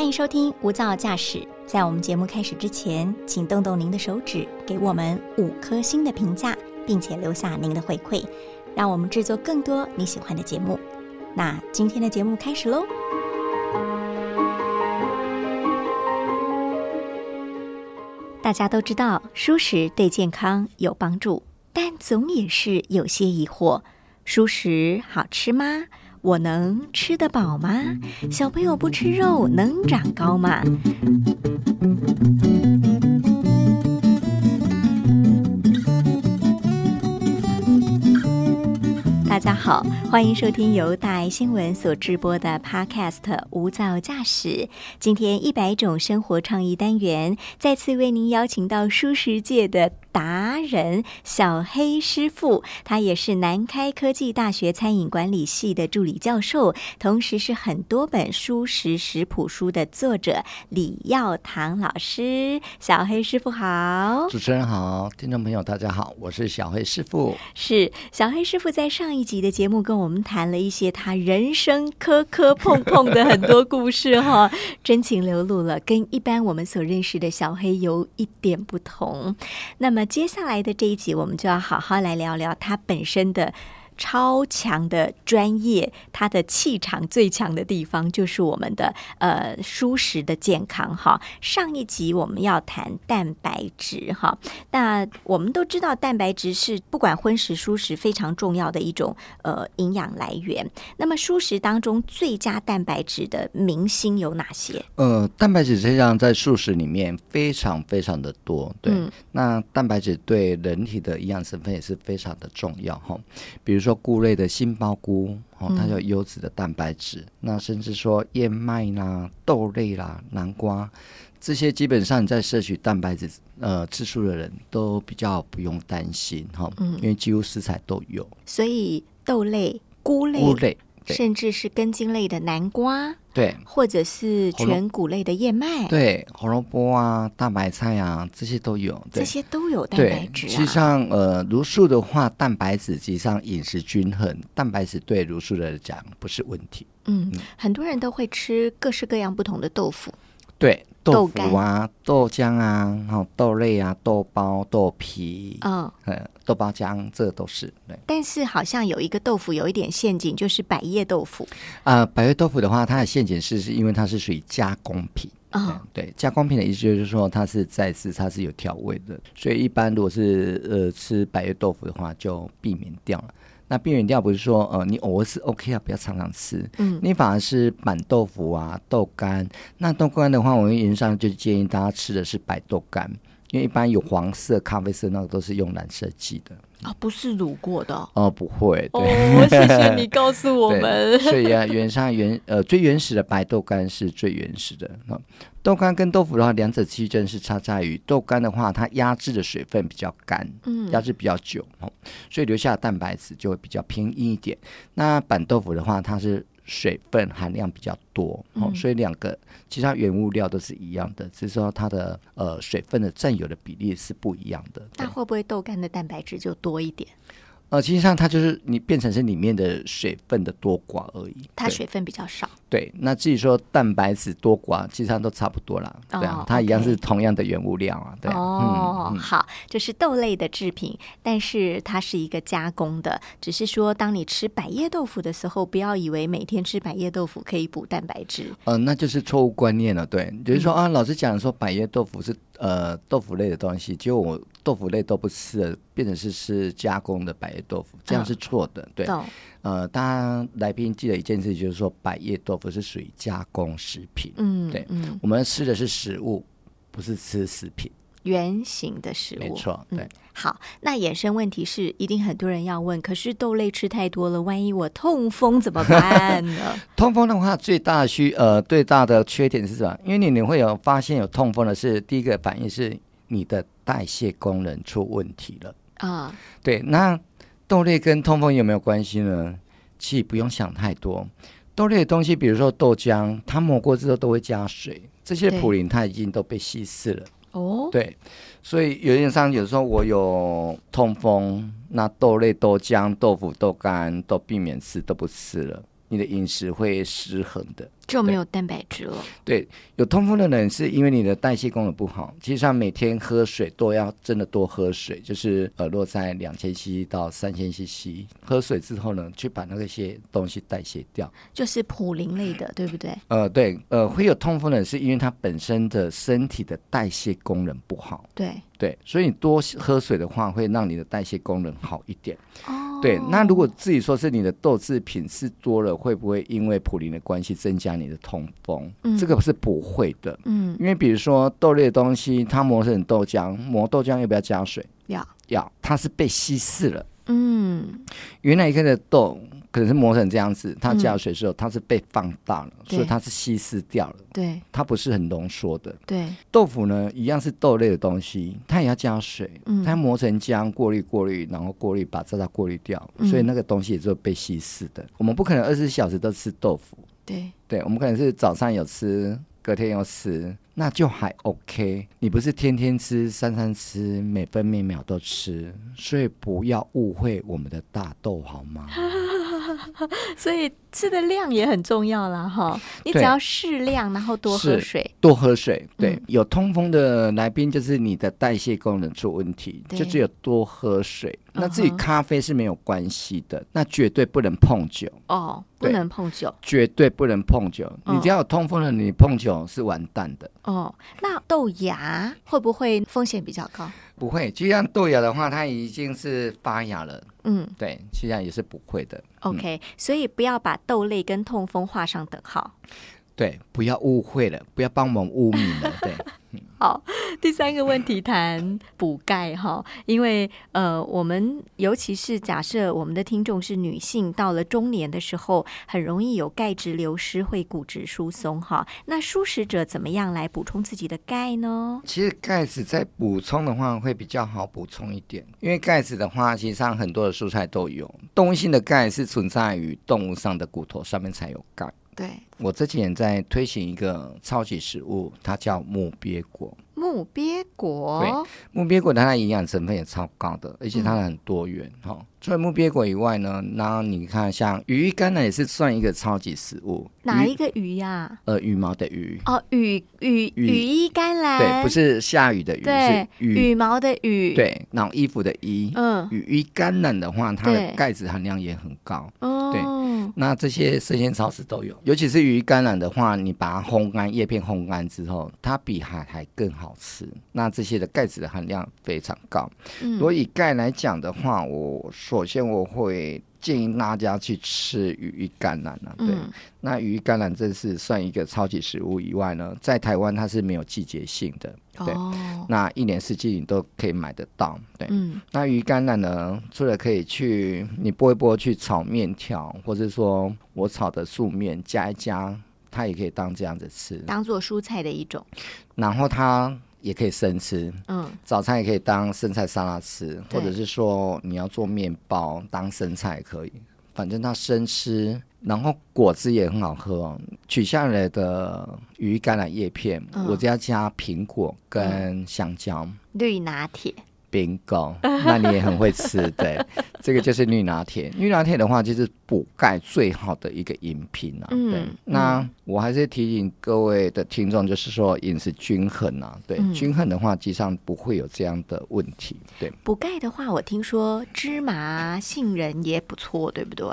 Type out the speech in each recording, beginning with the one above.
欢迎收听无噪驾驶。在我们节目开始之前，请动动您的手指，给我们五颗星的评价，并且留下您的回馈，让我们制作更多你喜欢的节目。那今天的节目开始喽！大家都知道，蔬食对健康有帮助，但总也是有些疑惑：蔬食好吃吗？我能吃得饱吗？小朋友不吃肉能长高吗？大家好，欢迎收听由大爱新闻所直播的 Podcast《无噪驾驶》。今天一百种生活创意单元，再次为您邀请到舒适界的。达人小黑师傅，他也是南开科技大学餐饮管理系的助理教授，同时是很多本书食食谱书的作者李耀堂老师。小黑师傅好，主持人好，听众朋友大家好，我是小黑师傅。是小黑师傅在上一集的节目跟我们谈了一些他人生磕磕碰碰的很多故事哈，真情流露了，跟一般我们所认识的小黑有一点不同。那么。那接下来的这一集，我们就要好好来聊聊它本身的。超强的专业，它的气场最强的地方就是我们的呃舒适的健康哈。上一集我们要谈蛋白质哈，那我们都知道蛋白质是不管荤食蔬食非常重要的一种呃营养来源。那么蔬食当中最佳蛋白质的明星有哪些？呃，蛋白质实际上在素食里面非常非常的多，对。那蛋白质对人体的营养成分也是非常的重要哈，比如说。菇类的杏鲍菇哦，它有优质的蛋白质。那甚至说燕麦啦、豆类啦、南瓜这些，基本上你在摄取蛋白质呃次数的人都比较不用担心哈，因为几乎食材都有。所以豆类、菇类、菇类。甚至是根茎类的南瓜，对，或者是全谷类的燕麦，对，红萝卜啊、大白菜啊，这些都有，这些都有蛋白质。实际上，呃，茹素的话，蛋白质实际上饮食均衡，蛋白质对茹素来讲不是问题。嗯，很多人都会吃各式各样不同的豆腐。对豆腐啊、豆浆啊、然后豆类啊、豆包、豆皮，嗯，豆包浆，这都是对。但是好像有一个豆腐有一点陷阱，就是百叶豆腐。啊，百叶豆腐的话，它的陷阱是是因为它是属于加工品啊。对，加工品的意思就是说它是再次它是有调味的，所以一般如果是呃吃百叶豆腐的话，就避免掉了。那避免掉不是说呃你偶尔吃 OK 啊，不要常常吃。嗯，你反而是板豆腐啊、豆干。那豆干的话，我们原则上就建议大家吃的是白豆干，因为一般有黄色、咖啡色那个都是用染色剂的。啊，不是卤过的哦，不会。哦，谢谢你 告诉我们。所以啊，原上原呃最原始的白豆干是最原始的。豆干跟豆腐的话，两者区真是差在于豆干的话，它压制的水分比较干，嗯，压制比较久哦，所以留下的蛋白质就会比较偏硬一点。那板豆腐的话，它是。水分含量比较多哦，所以两个其他原物料都是一样的，只是说它的呃水分的占有的比例是不一样的。那会不会豆干的蛋白质就多一点？呃，其实上它就是你变成是里面的水分的多寡而已。它水分比较少。对，那至于说蛋白质多寡，其实上都差不多啦。对啊，它一样是同样的原物料啊。对哦，好，就是豆类的制品，但是它是一个加工的。只是说，当你吃百叶豆腐的时候，不要以为每天吃百叶豆腐可以补蛋白质。嗯，那就是错误观念了。对，就是说啊，老师讲说百叶豆腐是呃豆腐类的东西，结果我。豆腐类都不吃了，变成是吃加工的百叶豆腐，这样是错的。对，呃，当然来宾记得一件事，就是说百叶豆腐是属于加工食品。嗯，对，嗯，我们吃的是食物，不是吃食品，原形的食物。没错，对。好，那衍生问题是，一定很多人要问，可是豆类吃太多了，万一我痛风怎么办呢？痛风的话，最大的需呃最大的缺点是什么？因为你你会有发现有痛风的是，第一个反应是你的。代谢功能出问题了啊！对，那豆类跟痛风有没有关系呢？其实不用想太多。豆类的东西，比如说豆浆，它磨过之后都会加水，这些普林它已经都被稀释了。哦，对，所以有点上，有时候我有痛风，那豆类、豆浆、豆腐、豆干都避免吃，都不吃了。你的饮食会失衡的。就没有蛋白质了。对，有痛风的人是因为你的代谢功能不好，其实上每天喝水都要真的多喝水，就是呃落在两千 cc 到三千 cc。喝水之后呢，去把那个些东西代谢掉，就是普林类的，对不对？呃，对，呃，会有痛风的人是因为他本身的身体的代谢功能不好。对对，所以你多喝水的话，会让你的代谢功能好一点。哦。对，那如果自己说是你的豆制品吃多了，会不会因为普林的关系增加？你的痛风，这个是不会的，嗯，因为比如说豆类的东西，它磨成豆浆，磨豆浆要不要加水？要，要，它是被稀释了，嗯，原来一个的豆可能是磨成这样子，它加水之后，它是被放大了，所以它是稀释掉了，对，它不是很浓缩的，对，豆腐呢一样是豆类的东西，它也要加水，嗯，它磨成浆，过滤过滤，然后过滤把渣渣过滤掉，所以那个东西也是被稀释的，我们不可能二十四小时都吃豆腐。对，对，我们可能是早上有吃，隔天有吃，那就还 OK。你不是天天吃，三餐吃，每分每秒都吃，所以不要误会我们的大豆好吗？所以吃的量也很重要啦，哈！你只要适量，然后多喝水，多喝水。对，有通风的来宾就是你的代谢功能出问题，就只有多喝水。那自己咖啡是没有关系的，那绝对不能碰酒哦，不能碰酒，绝对不能碰酒。你只要有通风了，你碰酒是完蛋的哦。那豆芽会不会风险比较高？不会，就像豆芽的话，它已经是发芽了。嗯，对，实际上也是不会的。OK，所以不要把豆类跟痛风画上等号。对，不要误会了，不要帮我们污名了。对。好，第三个问题谈补钙哈，因为呃，我们尤其是假设我们的听众是女性，到了中年的时候，很容易有钙质流失，会骨质疏松哈。那舒食者怎么样来补充自己的钙呢？其实钙质在补充的话会比较好补充一点，因为钙质的话，其实上很多的蔬菜都有，动物性的钙是存在于动物上的骨头上面才有钙。对，我这几年在推行一个超级食物，它叫木鳖果。木鳖果，对，木鳖果它的营养成分也超高的，而且它很多元哈。除了木鳖果以外呢，那你看像鱼肝呢，也是算一个超级食物。哪一个鱼呀？呃，羽毛的鱼。哦，羽羽羽衣甘蓝。对，不是下雨的雨，是羽毛的羽。对，然后衣服的衣。嗯，羽衣甘蓝的话，它的钙质含量也很高。哦。对，那这些生鲜超市都有，尤其是鱼甘蓝的话，你把它烘干，叶片烘干之后，它比海苔更好吃。那这些的钙质的含量非常高。嗯。如果以钙来讲的话，我。首先，我会建议大家去吃鱼橄榄了。对，那鱼橄榄这是算一个超级食物以外呢，在台湾它是没有季节性的。对，那一年四季你都可以买得到。对，那鱼橄榄呢，除了可以去你剥一剥去炒面条，或者说我炒的素面加一加，它也可以当这样子吃，当做蔬菜的一种。然后它。也可以生吃，嗯，早餐也可以当生菜沙拉吃，或者是说你要做面包当生菜也可以，反正它生吃，然后果汁也很好喝。取下来的鱼橄榄叶片，我只要加苹果跟香蕉，绿拿铁。bingo，那你也很会吃，对，这个就是绿拿铁。绿拿铁的话，就是补钙最好的一个饮品啊。对，那我还是提醒各位的听众，就是说饮食均衡啊，对，均衡的话，基本上不会有这样的问题。对，补钙的话，我听说芝麻、杏仁也不错，对不对？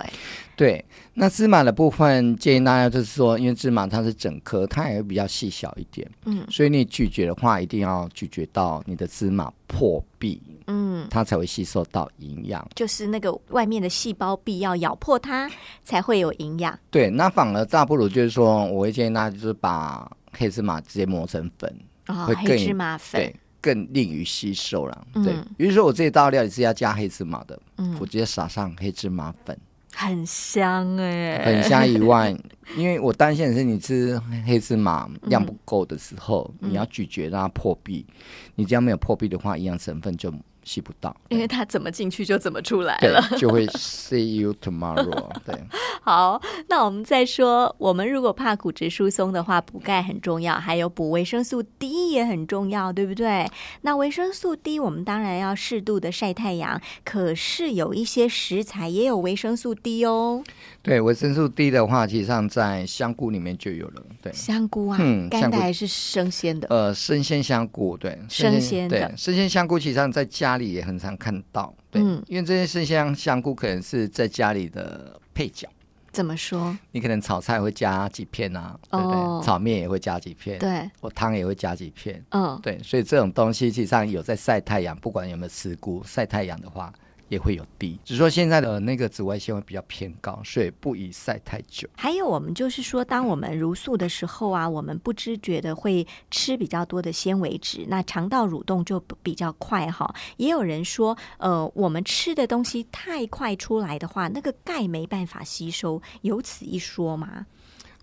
对，那芝麻的部分建议大家就是说，因为芝麻它是整颗，它也会比较细小一点，嗯，所以你咀嚼的话，一定要咀嚼到你的芝麻破壁，嗯，它才会吸收到营养。就是那个外面的细胞壁要咬破它，才会有营养。对，那反而大不如就是说，我会建议大家就是把黑芝麻直接磨成粉，会黑芝麻粉对更利于吸收了。对，比如说我这道料理是要加黑芝麻的，嗯，我直接撒上黑芝麻粉。很香哎，很香以外，因为我担心的是你吃黑芝麻量不够的时候，你要咀嚼让它破壁，你这样没有破壁的话，营养成分就吸不到，因为他怎么进去就怎么出来了，就会 see you tomorrow。对，好，那我们再说，我们如果怕骨质疏松的话，补钙很重要，还有补维生素 D 也很重要，对不对？那维生素 D 我们当然要适度的晒太阳，可是有一些食材也有维生素 D 哦。对，维生素 D 的话，其实上在香菇里面就有了。对，香菇啊，嗯，干的还是生鲜的？呃，生鲜香菇，对，生鲜的，生鲜香菇，其实上在家里也很常看到。对，因为这些生鲜香菇可能是在家里的配角。怎么说？你可能炒菜会加几片啊，对不对？炒面也会加几片，对，我汤也会加几片。嗯，对，所以这种东西，实际上有在晒太阳，不管有没有吃菇，晒太阳的话。也会有低，只是说现在的那个紫外线会比较偏高，所以不宜晒太久。还有，我们就是说，当我们如素的时候啊，我们不知觉的会吃比较多的纤维质，那肠道蠕动就比较快哈。也有人说，呃，我们吃的东西太快出来的话，那个钙没办法吸收，有此一说吗？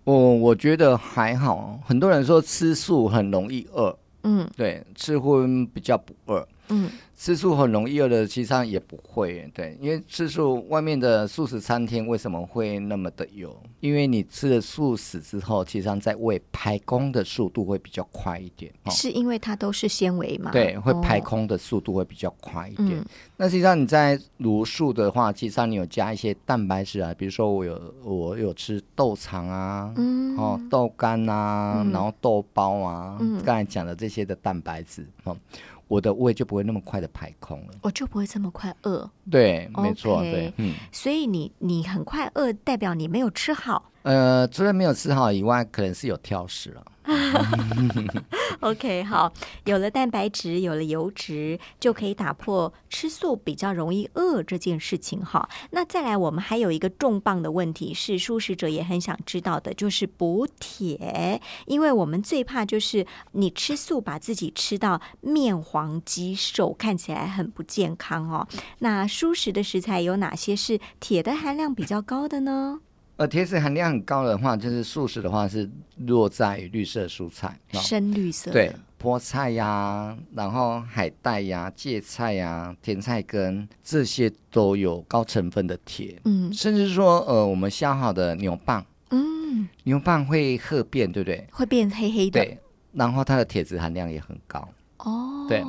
我我觉得还好，很多人说吃素很容易饿，嗯，对，吃荤比较不饿，嗯。吃素很容易饿的，其实上也不会，对，因为吃素外面的素食餐厅为什么会那么的油？因为你吃了素食之后，其实上在胃排空的速度会比较快一点。是因为它都是纤维嘛？对，会排空的速度会比较快一点。那实际上你在卤素的话，其实上你有加一些蛋白质啊，比如说我有我有吃豆肠啊，嗯，哦豆干啊，然后豆包啊，刚才讲的这些的蛋白质，哦。我的胃就不会那么快的排空了，我就不会这么快饿。对，没错，对，嗯。所以你你很快饿，代表你没有吃好。呃，除了没有吃好以外，可能是有挑食了。OK，好，有了蛋白质，有了油脂，就可以打破吃素比较容易饿这件事情。哈，那再来，我们还有一个重磅的问题是，素食者也很想知道的，就是补铁。因为我们最怕就是你吃素把自己吃到面黄肌瘦，看起来很不健康哦。那素食的食材有哪些是铁的含量比较高的呢？呃，铁质含量很高的话，就是素食的话是落在绿色蔬菜，深绿色，对，菠菜呀，然后海带呀、芥菜呀、甜菜根这些都有高成分的铁，嗯，甚至说，呃，我们削好的牛蒡，嗯，牛蒡会褐变，对不对？会变黑黑的，对，然后它的铁质含量也很高，哦，对，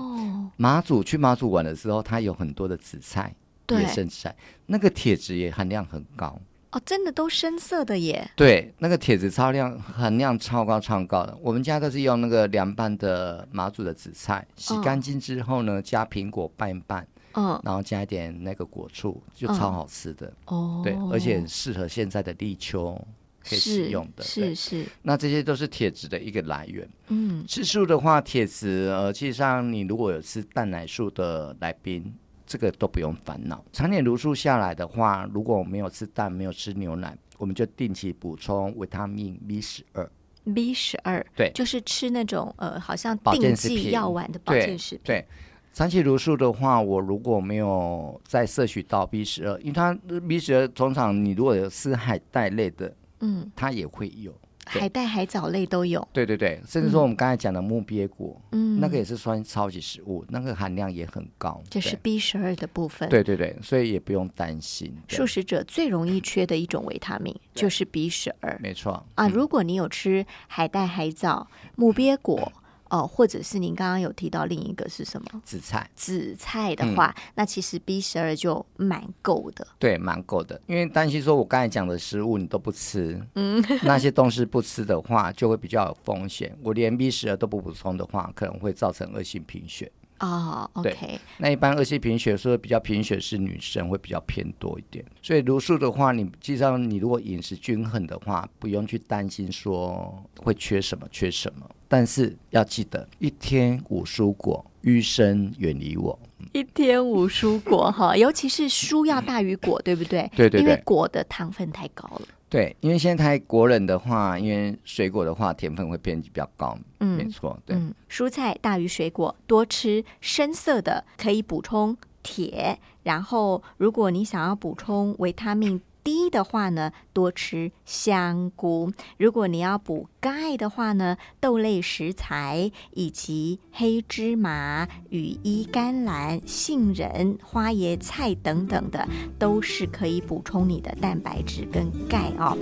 马祖去马祖玩的时候，它有很多的紫菜，野生紫菜，那个铁质也含量很高。哦，真的都深色的耶！对，那个铁质超量含量超高超高的。我们家都是用那个凉拌的马祖的紫菜，洗干净之后呢，加苹果拌一拌，嗯，然后加一点那个果醋，就超好吃的。哦，对，而且很适合现在的立秋可以使用的。是是，那这些都是铁质的一个来源。嗯，吃素的话，铁质呃，其实上你如果有吃蛋奶素的来宾。这个都不用烦恼。常年如素下来的话，如果我没有吃蛋，没有吃牛奶，我们就定期补充维他命 B 十二。B 十二，对，就是吃那种呃，好像定剂药丸的保健食品。对，长期如素的话，我如果没有再摄取到 B 十二，因为它 B 十二通常你如果有吃海带类的，嗯，它也会有。海带、海藻类都有，对对对，甚至说我们刚才讲的木鳖果，嗯，那个也是算超级食物，那个含量也很高，这是 B 十二的部分。对对对，所以也不用担心。素食者最容易缺的一种维他命就是 B 十二，没错啊。如果你有吃海带、海藻、木鳖果。哦，或者是您刚刚有提到另一个是什么？紫菜。紫菜的话，那其实 B 十二就蛮够的。对，蛮够的。因为担心说我刚才讲的食物你都不吃，嗯，那些东西不吃的话，就会比较有风险。我连 B 十二都不补充的话，可能会造成恶性贫血。哦，OK。那一般恶性贫血说比较贫血是女生会比较偏多一点，所以茹素的话，你基本上你如果饮食均衡的话，不用去担心说会缺什么缺什么。但是要记得一天五蔬果，余生远离我。一天五蔬果哈，尤其是蔬要大于果，对不对？对对对，因为果的糖分太高了。对，因为现在国人的话，因为水果的话，甜分会偏比较高。嗯，没错。对，蔬菜大于水果，多吃深色的可以补充铁。然后，如果你想要补充维他命低的话呢，多吃香菇；如果你要补钙的话呢，豆类食材以及黑芝麻、羽衣甘蓝、杏仁、花椰菜等等的，都是可以补充你的蛋白质跟钙哦。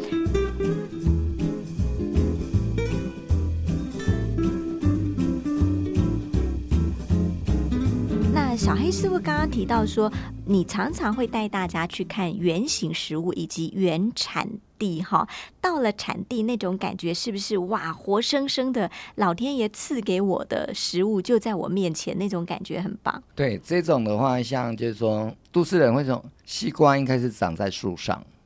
那小黑师傅刚刚提到说，你常常会带大家去看原型食物以及原产地哈。到了产地，那种感觉是不是哇，活生生的老天爷赐给我的食物就在我面前，那种感觉很棒。对，这种的话，像就是说，都市人会说，西瓜应该是长在树上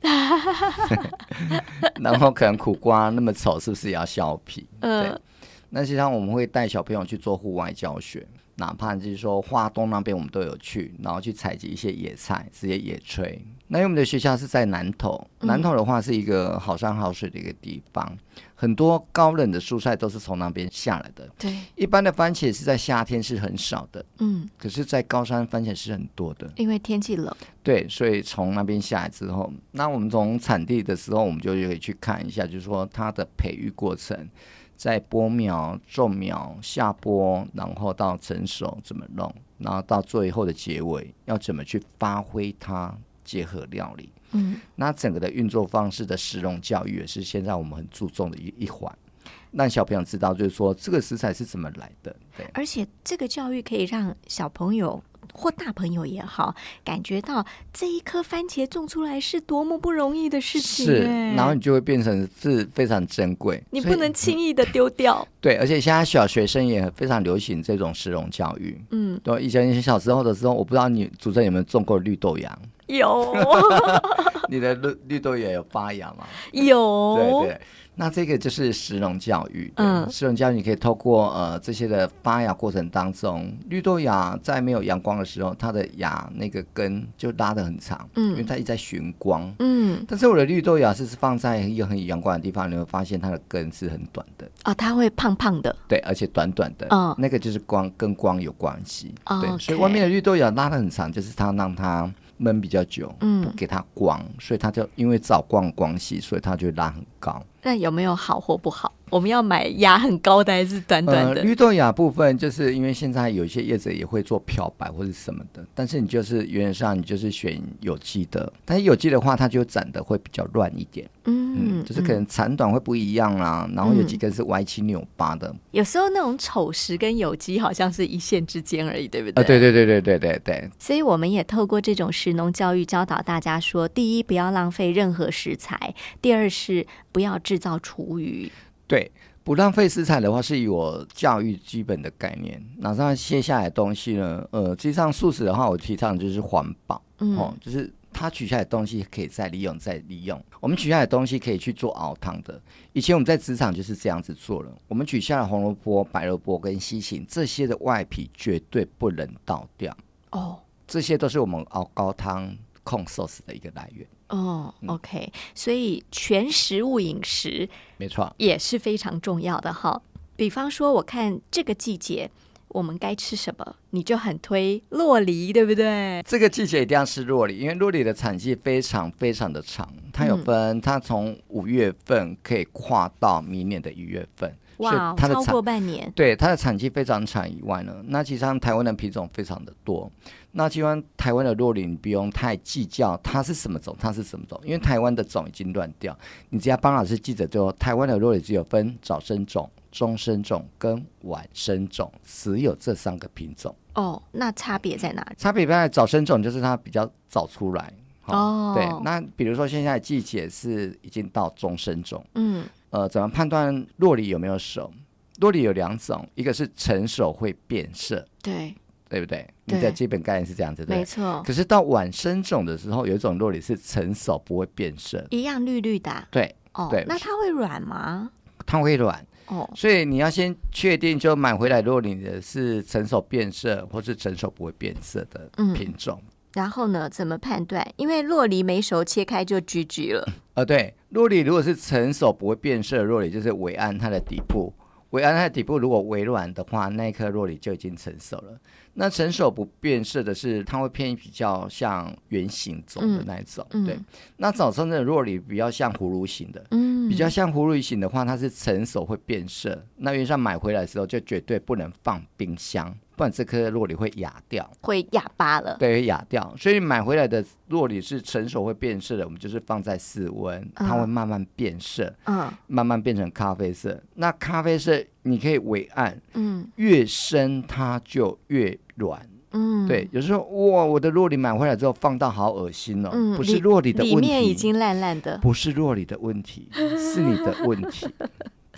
然后可能苦瓜那么丑，是不是也要削皮？嗯，那实际上我们会带小朋友去做户外教学。哪怕就是说，华东那边我们都有去，然后去采集一些野菜，直接野炊。那因为我们的学校是在南投，南投的话是一个好山好水的一个地方，很多高冷的蔬菜都是从那边下来的。对，一般的番茄是在夏天是很少的，嗯，可是，在高山番茄是很多的，因为天气冷。对，所以从那边下来之后，那我们从产地的时候，我们就可以去看一下，就是说它的培育过程。在播苗、种苗、下播，然后到成熟怎么弄，然后到最后的结尾要怎么去发挥它结合料理。嗯，那整个的运作方式的食农教育也是现在我们很注重的一一环，让小朋友知道，就是说这个食材是怎么来的。对，而且这个教育可以让小朋友。或大朋友也好，感觉到这一颗番茄种出来是多么不容易的事情，是，然后你就会变成是非常珍贵，你不能轻易的丢掉。对，而且现在小学生也非常流行这种食农教育。嗯，对，以前小时候的时候，我不知道你主持人有没有种过绿豆芽？有，你的绿绿豆芽有发芽吗？有，对对。那这个就是石农教育，嗯，食农教育你可以透过呃这些的发芽过程当中，绿豆芽在没有阳光的时候，它的芽那个根就拉得很长，嗯，因为它一直在寻光，嗯，但是我的绿豆芽是放在一个很阳光的地方，你会发现它的根是很短的，啊，它会胖胖的，对，而且短短的，嗯，那个就是光跟光有关系，对，所以外面的绿豆芽拉得很长，就是它让它。闷比较久，嗯，不给它光，所以它就因为照光光系，所以它就拉很高。那有没有好或不好？我们要买芽很高的还是短短的？绿豆芽部分，就是因为现在有一些叶子也会做漂白或者什么的，但是你就是原则上你就是选有机的，但是有机的话，它就长得会比较乱一点。嗯，就是可能长短会不一样啦，然后有几根是歪七扭八的。有时候那种丑食跟有机好像是一线之间而已，对不对？啊，对对对对对对对。所以我们也透过这种食农教育教导大家说：第一，不要浪费任何食材；第二是不要制造厨余。对，不浪费食材的话，是以我教育基本的概念。那上卸下来的东西呢？呃，实际上素食的话，我提倡就是环保，哦，就是。它取下来的东西可以再利用，再利用。我们取下来的东西可以去做熬汤的。以前我们在职场就是这样子做了。我们取下来红萝卜、白萝卜跟西芹这些的外皮绝对不能倒掉。哦，这些都是我们熬高汤控 sauce 的一个来源。哦，OK，所以全食物饮食没错也是非常重要的哈。比方说，我看这个季节。我们该吃什么？你就很推洛梨，对不对？这个季节一定要吃洛梨，因为洛梨的产季非常非常的长，它有分，它从五月份可以跨到明年的一月份，哇，超过半年。对，它的产期非常长以外呢，那其实上台湾的品种非常的多。那基本台湾的洛林，不用太计较它是什么种，它是什么种，因为台湾的种已经乱掉。你只要帮老师记着，就台湾的洛林只有分早生种。中生种跟晚生种只有这三个品种哦，那差别在哪里？差别在早生种就是它比较早出来哦。对，那比如说现在季节是已经到中生种，嗯，呃，怎么判断洛梨有没有熟？洛梨有两种，一个是成熟会变色，对，对不对？你的基本概念是这样子的，没错。可是到晚生种的时候，有一种洛梨是成熟不会变色，一样绿绿的，对，哦，对。那它会软吗？它会软。哦，所以你要先确定，就买回来，如果你的是成熟变色，或是成熟不会变色的品种。然后呢，怎么判断？因为洛梨没熟，切开就橘橘了。呃，对，洛梨如果是成熟不会变色的洛梨，就是尾安它的底部尾安它的底部如果微软的话，那一颗洛梨就已经成熟了。那成熟不变色的是，它会偏比较像圆形种的那一种。对，那早上的洛梨比较像葫芦形的。嗯，比较像葫芦形的话，它是成熟会变色。那原上买回来的时候就绝对不能放冰箱。不然这颗洛里会哑掉，会哑巴了。对，会哑掉。所以买回来的洛里是成熟会变色的，我们就是放在室温，它会慢慢变色，嗯，慢慢变成咖啡色。那咖啡色你可以微暗，嗯，越深它就越软，嗯，对。有时候哇，我的洛里买回来之后放到好恶心哦，不是洛里的问题，里面已经烂烂的，不是洛里的问题，是你的问题。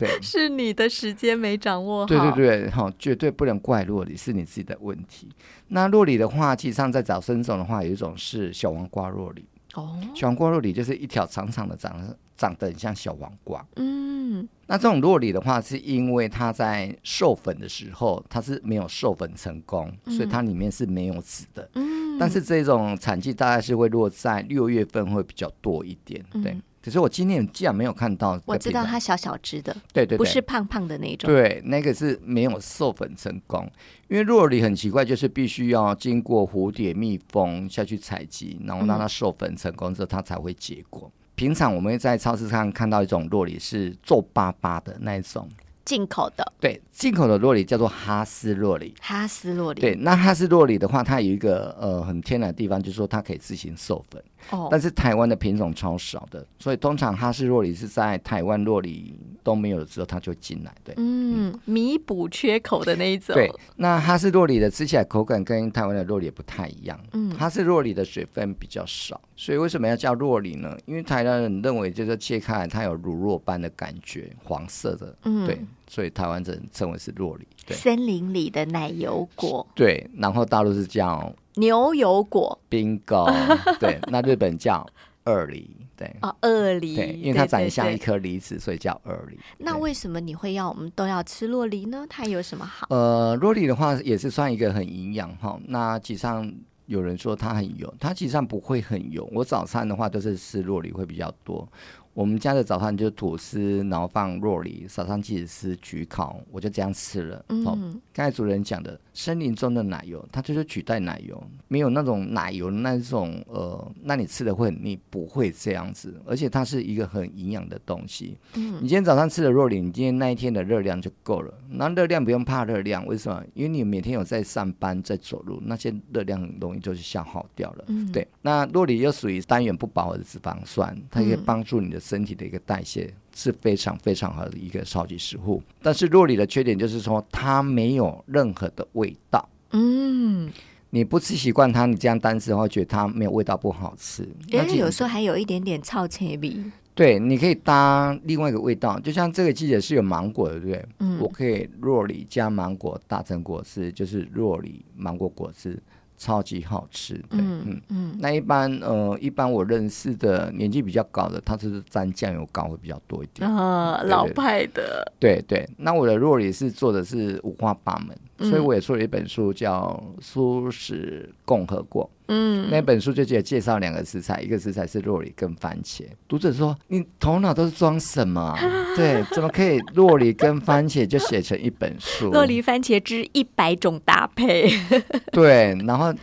对，是你的时间没掌握好。对对对，哈，绝对不能怪洛里，是你自己的问题。那洛里的话，其实上在找生种的话，有一种是小黄瓜洛里。哦，小黄瓜洛里就是一条长长的，长得长得很像小黄瓜。嗯，那这种洛里的话，是因为它在授粉的时候，它是没有授粉成功，所以它里面是没有籽的。嗯，但是这种产季大概是会落在六月份会比较多一点。对。可是我今天既然没有看到，我知道它小小只的，对对，不是胖胖的那种。对，那个是没有授粉成功，因为洛里很奇怪，就是必须要经过蝴蝶、蜜蜂下去采集，然后让它授粉成功之后，它才会结果。平常我们会在超市上看到一种洛里是皱巴巴的那一种。进口的对，进口的洛里叫做哈斯洛里。哈斯洛里对，那哈斯洛里的话，它有一个呃很天然的地方，就是说它可以自行授粉。哦，但是台湾的品种超少的，所以通常哈斯洛里是在台湾洛里都没有的时候，它就进来。对，嗯，弥补缺口的那一种。对，那哈斯洛里的吃起来口感跟台湾的洛里不太一样。嗯，哈斯洛里的水分比较少，所以为什么要叫洛里呢？因为台湾人认为就是切开来它有乳酪般的感觉，黄色的。嗯，对。所以台湾人称为是洛里，森林里的奶油果。对，然后大陆是叫牛油果，bingo。对，那日本叫二梨，对，哦，二梨，对，因为它长得像一颗梨子，所以叫二梨。那为什么你会要我们都要吃洛梨呢？它有什么好？呃，洛梨的话也是算一个很营养哈。那其实上有人说它很油，它其实上不会很油。我早餐的话都是吃洛梨会比较多。我们家的早餐就是吐司，然后放肉里，撒上起司、焗烤，我就这样吃了。嗯，刚才主人讲的森林中的奶油，它就是取代奶油，没有那种奶油那种呃，那你吃的会很腻，不会这样子。而且它是一个很营养的东西。嗯，你今天早上吃的肉里，你今天那一天的热量就够了。那热量不用怕热量，为什么？因为你每天有在上班、在走路，那些热量很容易就是消耗掉了。嗯，对。那肉里又属于单元不饱和的脂肪酸，它可以帮助你的。身体的一个代谢是非常非常好的一个超级食物，但是洛里的缺点就是说它没有任何的味道。嗯，你不吃习惯它，你这样单吃的话，觉得它没有味道不好吃。而且有时候还有一点点臭切味。对，你可以搭另外一个味道，就像这个季节是有芒果的，对不对？嗯，我可以洛里加芒果打成果汁，就是洛里芒果果汁。超级好吃，嗯，嗯。嗯，那一般呃，一般我认识的年纪比较高的，他是沾酱油膏会比较多一点。啊，老派的，对对。那我的肉里是做的是五花八门。所以我也出了一本书，叫《素食共和国》。嗯，那本书就只有介绍两个食材，一个食材是洛梨跟番茄。读者说：“你头脑都是装什么？对，怎么可以洛梨跟番茄就写成一本书？洛梨番茄之一百种搭配。对，然后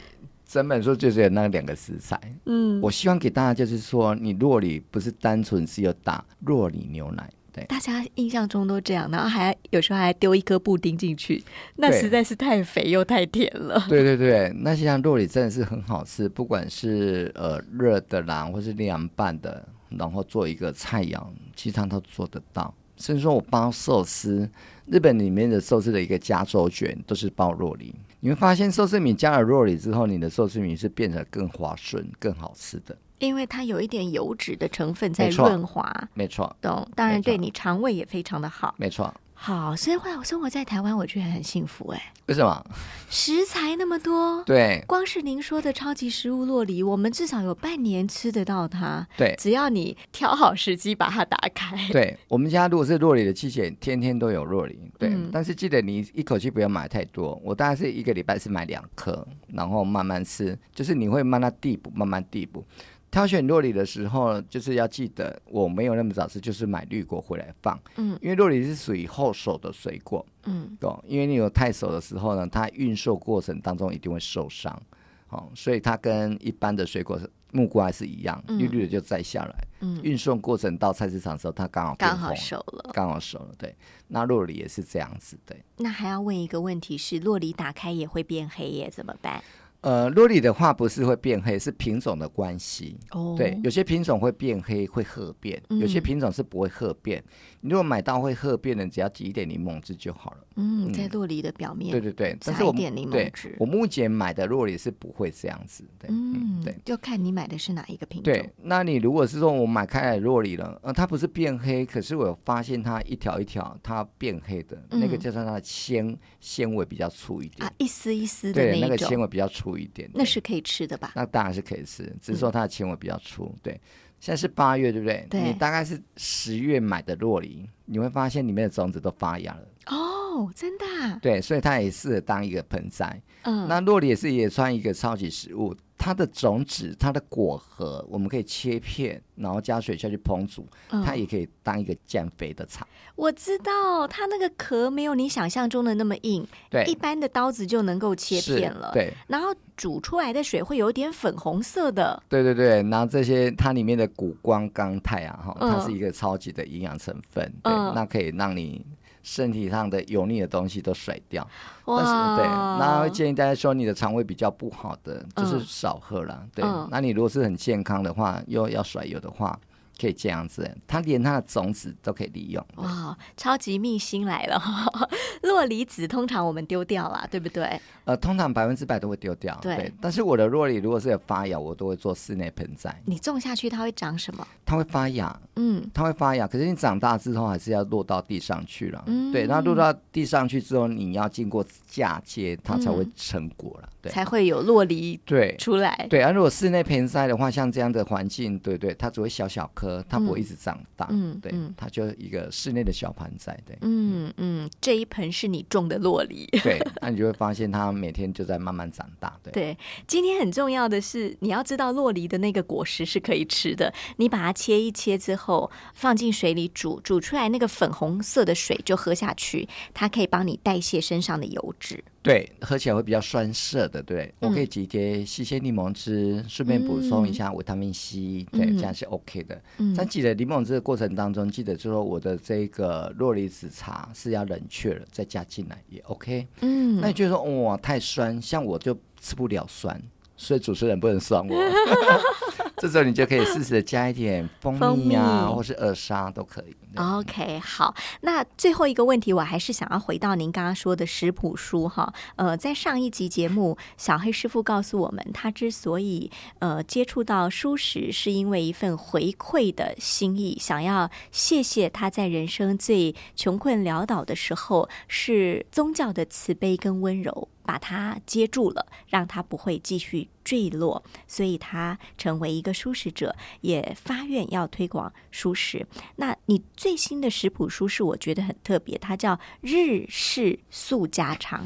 整本书就是有那两个食材。嗯，我希望给大家就是说，你洛梨不是单纯是有打洛梨牛奶。大家印象中都这样，然后还有时候还丢一颗布丁进去，那实在是太肥又太甜了。对对对，那像肉里真的是很好吃，不管是呃热的啦，或是凉拌的，然后做一个菜肴，其实它都做得到。甚至说我包寿司，日本里面的寿司的一个加州卷都是包肉里，你会发现寿司米加了肉里之后，你的寿司米是变得更滑顺、更好吃的。因为它有一点油脂的成分在润滑，没错，懂。当然对你肠胃也非常的好，没错。好，所以后来我生活在台湾，我觉得很幸福哎。为什么？食材那么多，对。光是您说的超级食物洛梨，我们至少有半年吃得到它。对，只要你挑好时机把它打开。对我们家如果是洛梨的季节，天天都有洛梨。对，但是记得你一口气不要买太多。我大概是一个礼拜是买两颗，然后慢慢吃，就是你会慢慢递补，慢慢递补。挑选洛梨的时候，就是要记得我没有那么早吃，就是买绿果回来放。嗯，因为洛梨是属于后熟的水果。嗯，懂？因为你有太熟的时候呢，它运售过程当中一定会受伤。哦，所以它跟一般的水果木瓜是一样，绿绿的就摘下来。嗯，运送过程到菜市场的时候，它刚好刚好熟了，刚好熟了。对，那洛梨也是这样子。对，那还要问一个问题是，洛梨打开也会变黑耶，怎么办？呃，洛里的话不是会变黑，是品种的关系。哦，对，有些品种会变黑，会褐变；有些品种是不会褐变。你如果买到会褐变的，只要挤一点柠檬汁就好了。嗯，在洛梨的表面，对对对，加一点柠檬汁。我目前买的洛梨是不会这样子。对嗯，对，就看你买的是哪一个品种。对，那你如果是说我买开来洛梨了，呃，它不是变黑，可是我发现它一条一条它变黑的那个，叫做它的纤纤维比较粗一点啊，一丝一丝的那那个纤维比较粗一点，那是可以吃的吧？那当然是可以吃，只是说它的纤维比较粗。对，现在是八月，对不对？对，你大概是十月买的洛梨，你会发现里面的种子都发芽了。哦，真的？啊对，所以它也适合当一个盆栽。嗯，那洛梨也是也算一个超级食物。它的种子、它的果核，我们可以切片，然后加水下去烹煮，它也可以当一个减肥的茶。我知道，它那个壳没有你想象中的那么硬，对，一般的刀子就能够切片了。对，然后煮出来的水会有点粉红色的。对对对，然后这些它里面的谷胱甘肽啊，哈，它是一个超级的营养成分，对，那可以让你。身体上的油腻的东西都甩掉，但是对，那会建议大家说你的肠胃比较不好的，就是少喝了。对，那你如果是很健康的话，又要甩油的话。可以这样子，它连它的种子都可以利用。哇，超级秘辛来了！洛梨子通常我们丢掉了，对不对？呃，通常百分之百都会丢掉。对，但是我的洛梨如果是有发芽，我都会做室内盆栽。你种下去它会长什么？它会发芽。嗯，它会发芽。可是你长大之后还是要落到地上去了。嗯，对，那落到地上去之后，你要经过嫁接，它才会成果了。对，才会有洛梨对出来。对，而如果室内盆栽的话，像这样的环境，对对，它只会小小颗。它不会一直长大，嗯，对，它就一个室内的小盆栽，对，嗯嗯，这一盆是你种的洛梨，对，那你就会发现它每天就在慢慢长大，对。对，今天很重要的是，你要知道洛梨的那个果实是可以吃的，你把它切一切之后，放进水里煮，煮出来那个粉红色的水就喝下去，它可以帮你代谢身上的油脂。对，喝起来会比较酸涩的。对，我可以直接吸些柠檬汁，顺便补充一下维他命 C，对，这样是 OK 的。在挤的柠檬汁的过程当中，记得就说我的这个洛梨子茶是要冷却了再加进来也 OK。嗯，那你觉得说哇太酸，像我就吃不了酸，所以主持人不能酸我。这时候你就可以适时的加一点蜂蜜啊，或是二砂都可以。OK，好，那最后一个问题，我还是想要回到您刚刚说的食谱书哈。呃，在上一集节目，小黑师傅告诉我们，他之所以呃接触到素食，是因为一份回馈的心意，想要谢谢他在人生最穷困潦倒的时候，是宗教的慈悲跟温柔。把它接住了，让它不会继续坠落，所以他成为一个素食者，也发愿要推广素食。那你最新的食谱书是我觉得很特别，它叫《日式素家常》。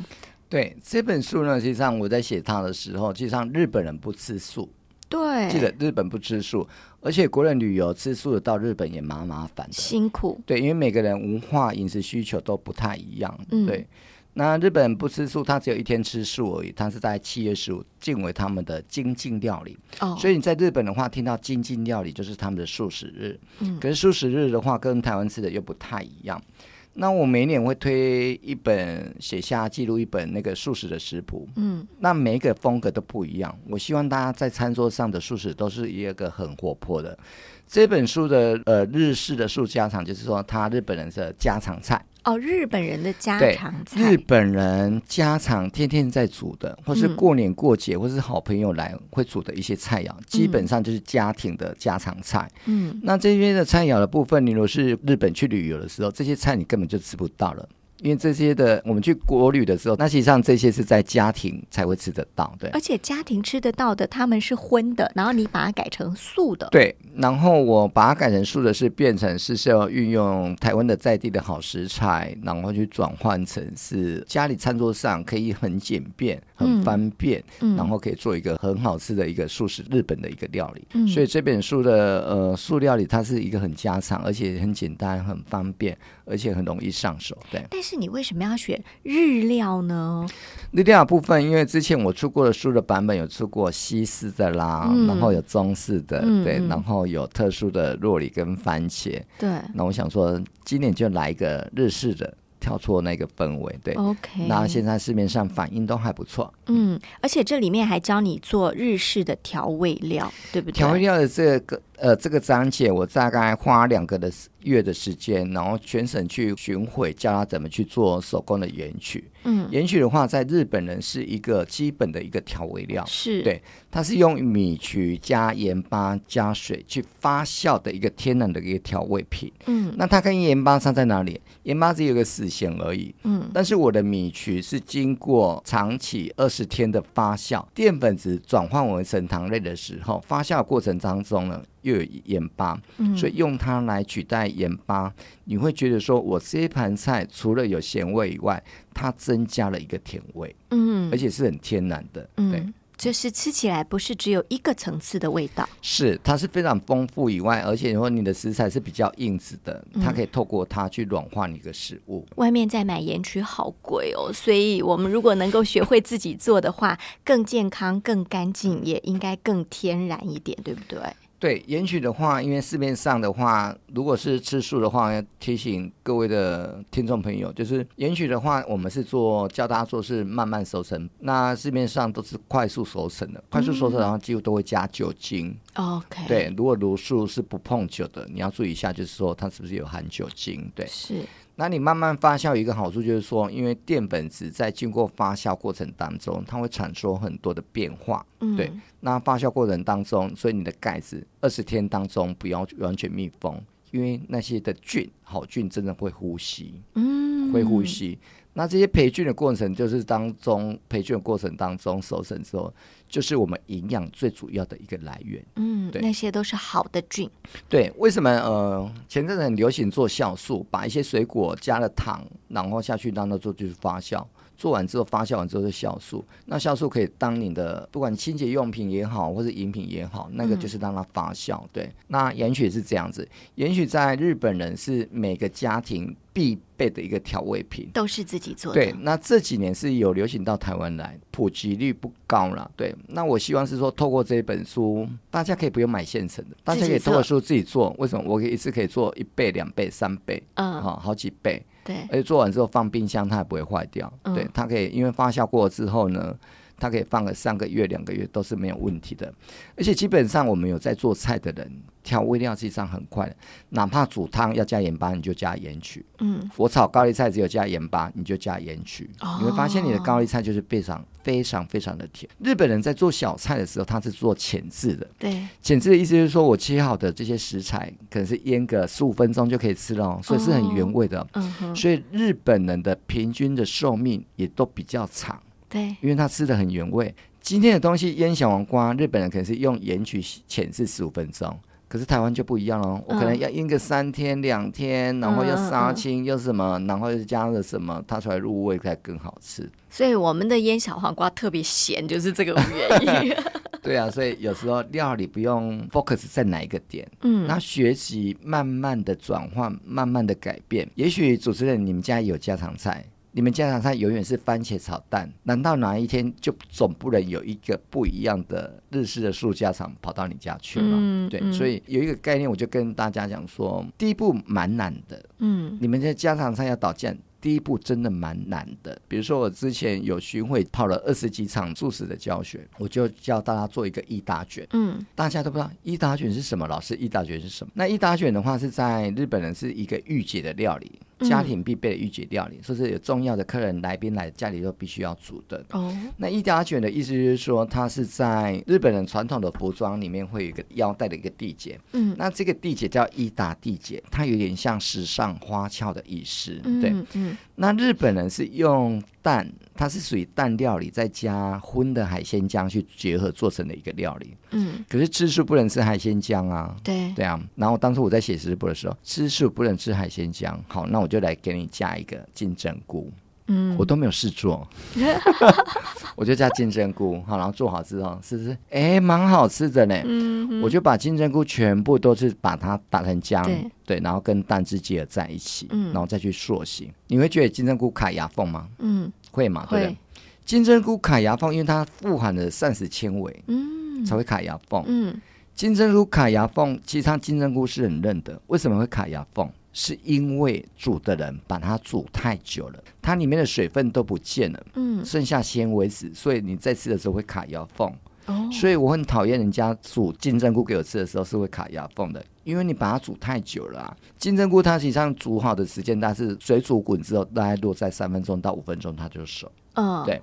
对这本书呢，实际上我在写它的时候，实际上日本人不吃素，对，记得日本不吃素，而且国人旅游吃素的到日本也蛮麻烦的，辛苦。对，因为每个人文化饮食需求都不太一样，对。那日本不吃素，他只有一天吃素而已。他是在七月十五敬为他们的精进料理。哦，所以你在日本的话，听到精进料理就是他们的素食日。嗯，可是素食日的话，跟台湾吃的又不太一样。那我每年会推一本，写下记录一本那个素食的食谱。嗯，那每一个风格都不一样。我希望大家在餐桌上的素食都是一个很活泼的。这本书的呃日式的素家常，就是说他日本人的家常菜。哦，日本人的家常菜，日本人家常天天在煮的，或是过年过节，或是好朋友来会煮的一些菜肴，基本上就是家庭的家常菜。嗯，那这边的菜肴的部分，你如果是日本去旅游的时候，这些菜你根本就吃不到了。因为这些的我们去国旅的时候，那实际上这些是在家庭才会吃得到，对。而且家庭吃得到的，他们是荤的，然后你把它改成素的，对。然后我把它改成素的，是变成是是要运用台湾的在地的好食材，然后去转换成是家里餐桌上可以很简便、很方便，然后可以做一个很好吃的一个素食日本的一个料理。嗯所以这本书的呃素料理，它是一个很家常，而且很简单、很方便，而且很容易上手。对。但是你为什么要选日料呢？日料部分，因为之前我出过的书的版本有出过西式的啦，然后有中式的，对，然后有特殊的洛里跟番茄，对。那我想说，今年就来一个日式的。跳出那个氛围，对，OK。那现在市面上反应都还不错，嗯，而且这里面还教你做日式的调味料，对不对？调味料的这个呃这个章节，我大概花两个的月的时间，然后全省去巡回，教他怎么去做手工的盐曲。嗯，盐曲的话，在日本人是一个基本的一个调味料，是对，它是用米曲加盐巴加水去发酵的一个天然的一个调味品。嗯，那它跟盐巴差在哪里？盐巴只有个死咸而已。嗯，但是我的米曲是经过长期二十天的发酵，淀粉质转换为成糖类的时候，发酵过程当中呢。又有盐巴，所以用它来取代盐巴，你会觉得说，我这一盘菜除了有咸味以外，它增加了一个甜味，嗯，而且是很天然的，对。就是吃起来不是只有一个层次的味道，是它是非常丰富以外，而且说你的食材是比较硬质的，它可以透过它去软化你的食物。外面在买盐曲好贵哦，所以我们如果能够学会自己做的话，更健康、更干净，也应该更天然一点，对不对？对盐曲的话，因为市面上的话，如果是吃素的话，要提醒各位的听众朋友，就是盐曲的话，我们是做教大家做是慢慢熟成，那市面上都是快速熟成的，快速熟成然后几乎都会加酒精。OK，对，如果卤素是不碰酒的，你要注意一下，就是说它是不是有含酒精？对，是。那你慢慢发酵有一个好处就是说，因为淀粉质在经过发酵过程当中，它会产生很多的变化。嗯，对。那发酵过程当中，所以你的盖子二十天当中不要完全密封，因为那些的菌好菌真的会呼吸。嗯，会呼吸。那这些培训的过程，就是当中培训的过程当中熟成之后，就是我们营养最主要的一个来源。嗯，对，那些都是好的菌。对，为什么呃前阵子很流行做酵素，把一些水果加了糖，然后下去让它做就是发酵。做完之后发酵完之后是酵素，那酵素可以当你的不管清洁用品也好，或是饮品也好，那个就是让它发酵。对，那盐曲是这样子，盐曲在日本人是每个家庭必备的一个调味品，都是自己做的。对，那这几年是有流行到台湾来，普及率不高了。对，那我希望是说透过这一本书，大家可以不用买现成的，大家可以透过书自己做。为什么？我可以一次可以做一倍、两倍、三倍，嗯，好，好几倍。对，而且做完之后放冰箱，它也不会坏掉。对，它可以因为发酵过之后呢，它可以放个三个月、两个月都是没有问题的。而且基本上我们有在做菜的人。调味料实际上很快的，哪怕煮汤要加盐巴，你就加盐曲。嗯，我炒高丽菜只有加盐巴，你就加盐曲。你会发现你的高丽菜就是非常非常非常的甜。日本人在做小菜的时候，他是做浅制的。对，浅制的意思就是说我切好的这些食材，可能是腌个十五分钟就可以吃了，所以是很原味的。嗯哼。所以日本人的平均的寿命也都比较长。对，因为他吃的很原味。今天的东西腌小黄瓜，日本人可能是用盐去浅制十五分钟。可是台湾就不一样了，我可能要腌个三天两天，然后要杀青又什么，然后又加了什么，它出来入味才更好吃。所以我们的腌小黄瓜特别咸，就是这个原因。对啊，所以有时候料理不用 focus 在哪一个点，嗯，那学习慢慢的转换，慢慢的改变。也许主持人你们家有家常菜。你们家常菜永远是番茄炒蛋，难道哪一天就总不能有一个不一样的日式的素家常跑到你家去吗？对，所以有一个概念，我就跟大家讲说，第一步蛮难的。嗯，你们在家常菜要导酱，第一步真的蛮难的。比如说我之前有巡回跑了二十几场素食的教学，我就教大家做一个一大卷。嗯，大家都不知道一大卷是什么，老师一大卷是什么？那一大卷的话是在日本人是一个御姐的料理。家庭必备的御姐料理，说是有重要的客人来宾来家里都必须要煮的。哦，那伊达卷的意思就是说，它是在日本人传统的服装里面会有一个腰带的一个地结。嗯，那这个地结叫伊达地结，它有点像时尚花俏的意思。对，嗯，那日本人是用蛋，它是属于蛋料理，再加荤的海鲜酱去结合做成的一个料理。嗯，可是吃素不能吃海鲜酱啊。对，对啊。然后当初我在写食谱的时候，吃素不能吃海鲜酱。好，那我就来给你加一个金针菇。嗯，我都没有试做，我就加金针菇。好，然后做好之后，是不是？哎，蛮好吃的呢。嗯，我就把金针菇全部都是把它打成浆，对，然后跟蛋汁结合在一起，嗯，然后再去塑形。你会觉得金针菇卡牙缝吗？嗯，会嘛？对。金针菇卡牙缝，因为它富含了膳食纤维，嗯，才会卡牙缝。嗯，金针菇卡牙缝，其实它金针菇是很嫩的，为什么会卡牙缝？是因为煮的人把它煮太久了，它里面的水分都不见了，嗯，剩下纤维质，所以你在吃的时候会卡牙缝。哦，所以我很讨厌人家煮金针菇给我吃的时候是会卡牙缝的，因为你把它煮太久了。金针菇它实际上煮好的时间，它是水煮滚之后，大概落在三分钟到五分钟它就熟。嗯，对。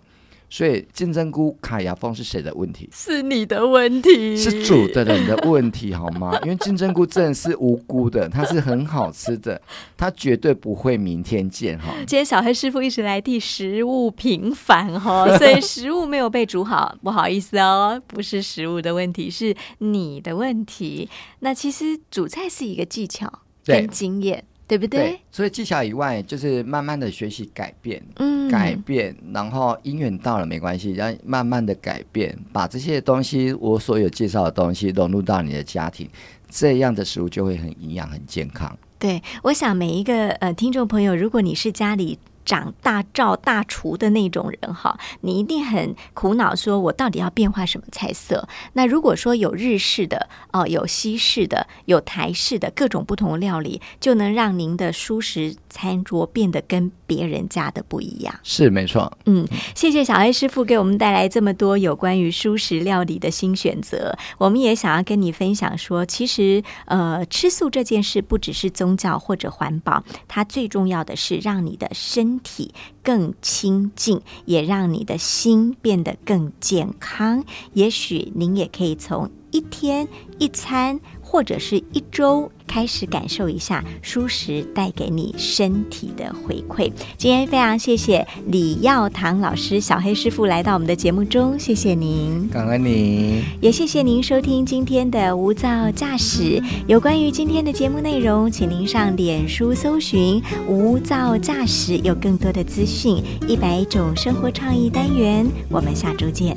所以金针菇卡牙缝是谁的问题？是你的问题，是煮的人的问题，好吗？因为金针菇真的是无辜的，它是很好吃的，它绝对不会明天见哈。今天小黑师傅一直来替食物平反哈，所以食物没有被煮好，不好意思哦，不是食物的问题，是你的问题。那其实煮菜是一个技巧跟经验。对不对？所以技巧以外，就是慢慢的学习改变，嗯，改变，然后姻缘到了没关系，然后慢慢的改变，把这些东西我所有介绍的东西融入到你的家庭，这样的食物就会很营养、很健康。对，我想每一个呃听众朋友，如果你是家里。长大灶大厨的那种人哈，你一定很苦恼，说我到底要变化什么菜色？那如果说有日式的哦，有西式的，有台式的各种不同的料理，就能让您的舒适餐桌变得跟别人家的不一样。是没错，嗯，谢谢小艾师傅给我们带来这么多有关于舒适料理的新选择。我们也想要跟你分享说，其实呃，吃素这件事不只是宗教或者环保，它最重要的是让你的身。体更清净，也让你的心变得更健康。也许您也可以从一天一餐。或者是一周开始感受一下舒适带给你身体的回馈。今天非常谢谢李耀堂老师、小黑师傅来到我们的节目中，谢谢您，感恩您，也谢谢您收听今天的无噪驾驶。有关于今天的节目内容，请您上脸书搜寻“无噪驾驶”，有更多的资讯。一百种生活创意单元，我们下周见。